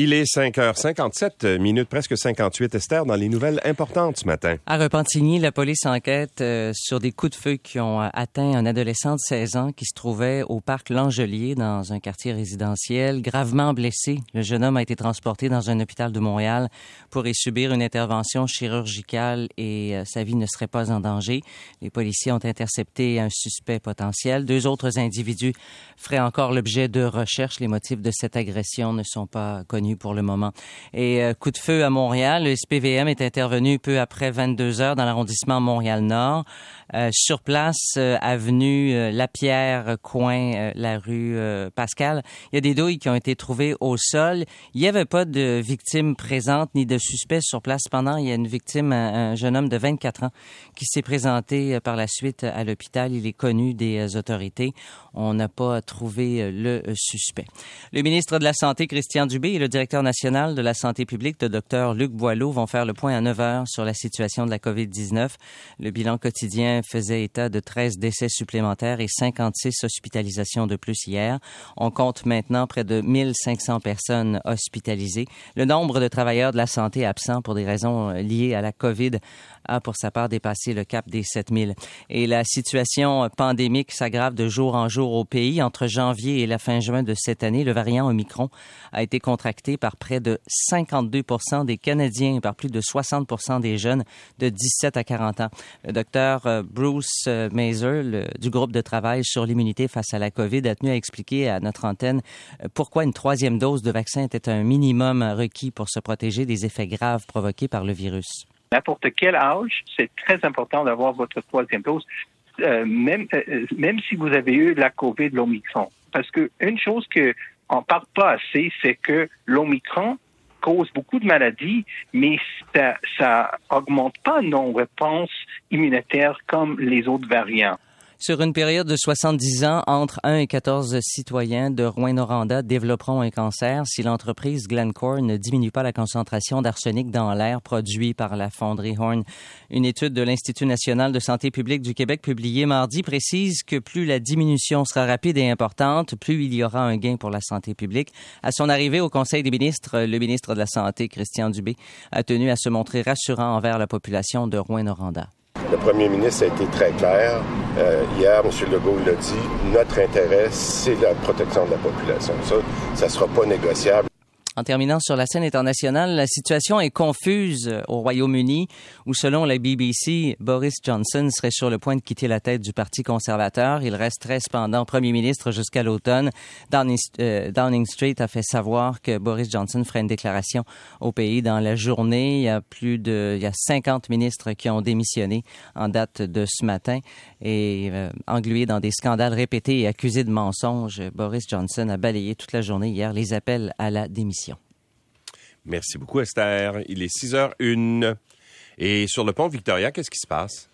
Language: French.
Il est 5h57 minutes, presque 58, Esther, dans les nouvelles importantes ce matin. À Repentigny, la police enquête euh, sur des coups de feu qui ont euh, atteint un adolescent de 16 ans qui se trouvait au parc L'Angelier, dans un quartier résidentiel, gravement blessé. Le jeune homme a été transporté dans un hôpital de Montréal pour y subir une intervention chirurgicale et euh, sa vie ne serait pas en danger. Les policiers ont intercepté un suspect potentiel. Deux autres individus feraient encore l'objet de recherches. Les motifs de cette agression ne sont pas connus pour le moment. Et euh, coup de feu à Montréal, le SPVM est intervenu peu après 22 heures dans l'arrondissement Montréal-Nord. Euh, sur place, euh, avenue Lapierre, coin la rue Pascal, il y a des douilles qui ont été trouvées au sol. Il n'y avait pas de victimes présentes ni de suspects sur place. Pendant, il y a une victime, un, jeune homme de 24 ans, qui s'est présenté par la suite à l'hôpital. Il est connu des autorités. On n'a pas trouvé le suspect. Le ministre de la Santé, Christian Dubé, et le directeur national de la santé publique, le docteur Luc Boileau, vont faire le point à 9 heures sur la situation de la COVID-19. Le bilan quotidien faisait état de 13 décès supplémentaires et 56 hospitalisations de plus hier. On compte maintenant près de 1500 personnes hospitalisées. Le nombre de travailleurs de la santé absents pour des raisons liées à la COVID a pour sa part dépassé le cap des 7000. Et la situation pandémique s'aggrave de jour en jour au pays. Entre janvier et la fin juin de cette année, le variant Omicron a été contracté par près de 52 des Canadiens et par plus de 60 des jeunes de 17 à 40 ans. Le docteur euh, Bruce euh, Mazer du groupe de travail sur l'immunité face à la COVID a tenu à expliquer à notre antenne euh, pourquoi une troisième dose de vaccin était un minimum requis pour se protéger des effets graves provoqués par le virus n'importe quel âge, c'est très important d'avoir votre troisième dose, même, même si vous avez eu la COVID, l'Omicron. Parce que une chose que on parle pas assez, c'est que l'Omicron cause beaucoup de maladies, mais ça, ça augmente pas nos réponses immunitaires comme les autres variants. Sur une période de 70 ans, entre 1 et 14 citoyens de Rouen-Noranda développeront un cancer si l'entreprise Glencore ne diminue pas la concentration d'arsenic dans l'air produit par la fonderie Horn. Une étude de l'Institut national de santé publique du Québec publiée mardi précise que plus la diminution sera rapide et importante, plus il y aura un gain pour la santé publique. À son arrivée au Conseil des ministres, le ministre de la Santé, Christian Dubé, a tenu à se montrer rassurant envers la population de Rouen-Noranda. Le premier ministre a été très clair. Euh, hier, M. Legault l'a dit, notre intérêt, c'est la protection de la population. Ça, ça ne sera pas négociable. En terminant sur la scène internationale, la situation est confuse au Royaume-Uni, où selon la BBC, Boris Johnson serait sur le point de quitter la tête du Parti conservateur. Il resterait cependant Premier ministre jusqu'à l'automne. Downing, euh, Downing, Street a fait savoir que Boris Johnson ferait une déclaration au pays dans la journée. Il y a plus de, il y a 50 ministres qui ont démissionné en date de ce matin et euh, englué dans des scandales répétés et accusés de mensonges. Boris Johnson a balayé toute la journée hier les appels à la démission. Merci beaucoup, Esther. Il est 6h01. Et sur le pont Victoria, qu'est-ce qui se passe?